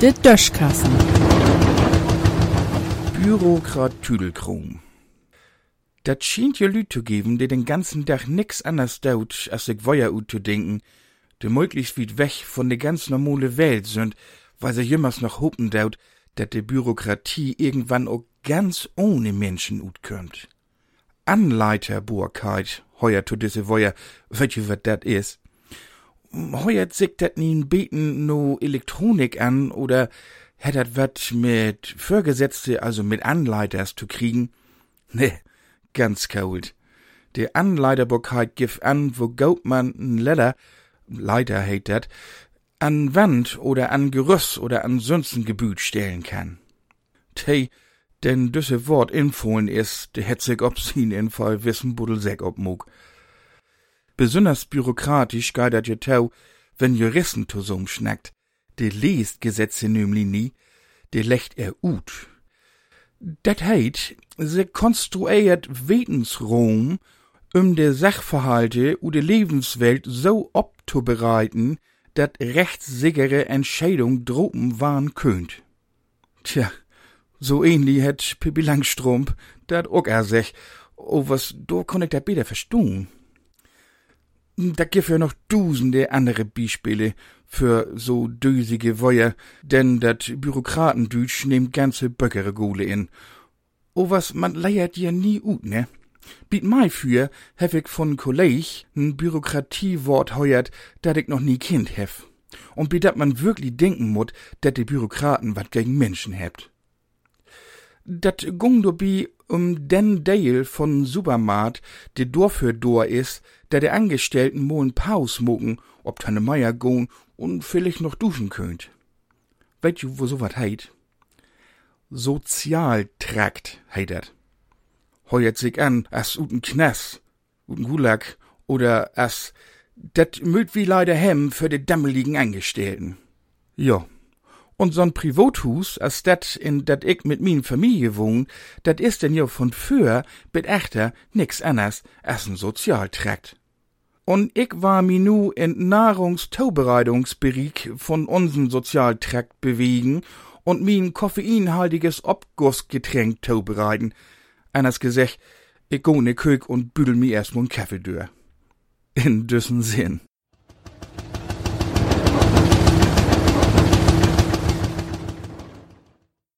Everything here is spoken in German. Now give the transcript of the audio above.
De Döschkassen. Bürokrat Tüdelkrom. Dat schien ja Lüt zu geben, die den ganzen Tag nix anders daut, als sich Feuer ut zu denken, die möglichst weit weg von der ganz normale Welt sind, weil sie jemals noch hopen daut, dat die Bürokratie irgendwann auch ganz ohne Menschen ut könnt. Anleiterburkeit, heuer zu diese weißt du, wat dat is? Heuer sich dat nien beten no Elektronik an oder hat dat wat mit Vorgesetzte, also mit Anleiters zu kriegen? Ne, ganz kalt. Der Anleiterburkeit gif an, wo gaut man n Leder, Leiter heit dat, an Wand oder an Gerüss oder an sonsten Gebüt stellen kann. Tei, denn düsse Wort infohlen is, de het sich ob sin in Fall wissen Buddelsek obmog. Besonders bürokratisch geht dat tau, wenn Juristen zusum schnackt. De liest Gesetze nämlich nie, de lecht er ut. Dat heit, se konstruiert Wetensrom, um de Sachverhalte u de Lebenswelt so abzubereiten, dat rechtssichere Entscheidung droben waren könnt. Tja, so ähnlich het Pippi Langstrumpf, dat ook er sich, o was, do konn ich dat besser verstehen. Da gibt ja noch dusende andere Beispiele für so dösige Wäuer, denn dat Bürokratendütsch nimmt ganze Böckeregule in. O was, man leiert ja nie ut, ne? Biet mei für, hef ich von Kolleg n Bürokratiewort heuert, dat ich noch nie Kind hef. Und biet dat man wirklich denken mut, dat die Bürokraten wat gegen Menschen hebt. Dat gung dobi um den Dale von Supermarkt, de Dor für Dor is, der de Angestellten moen Paus mucken, ob Tanne Meier gon und vielleicht noch duschen könnt. Weißt du, wo so wat heit? Sozialtrakt heit dat. Heuert sich an, as uten Knast, uten Gulag oder as dat möt wie leider hem für de dammeligen Angestellten. Ja. Und so'n Privathus, as dat in dat ich mit min Familie wohn, dat is denn ja von für bit echter nix anders as n Sozialtrakt. Und ich war mi nu in Nahrungstaubereitungsbereich von unseren Sozialtrakt bewegen und min koffeinhaltiges Obgussgetränk taubereiten. Anders gesagt, ich go die Küche und büdel mi erst mal Kaffee durch. In düssen Sinn.